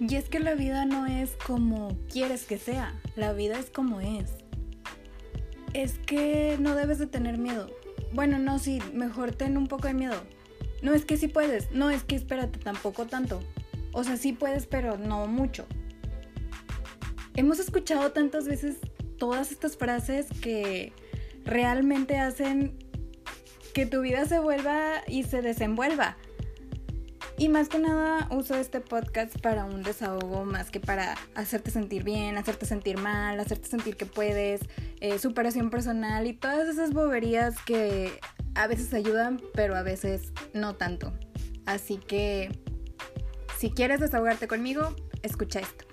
Y es que la vida no es como quieres que sea, la vida es como es. Es que no debes de tener miedo. Bueno, no, sí, mejor ten un poco de miedo. No es que sí puedes, no es que espérate tampoco tanto. O sea, sí puedes, pero no mucho. Hemos escuchado tantas veces todas estas frases que realmente hacen que tu vida se vuelva y se desenvuelva. Y más que nada uso este podcast para un desahogo más que para hacerte sentir bien, hacerte sentir mal, hacerte sentir que puedes, eh, superación personal y todas esas boberías que a veces ayudan, pero a veces no tanto. Así que si quieres desahogarte conmigo, escucha esto.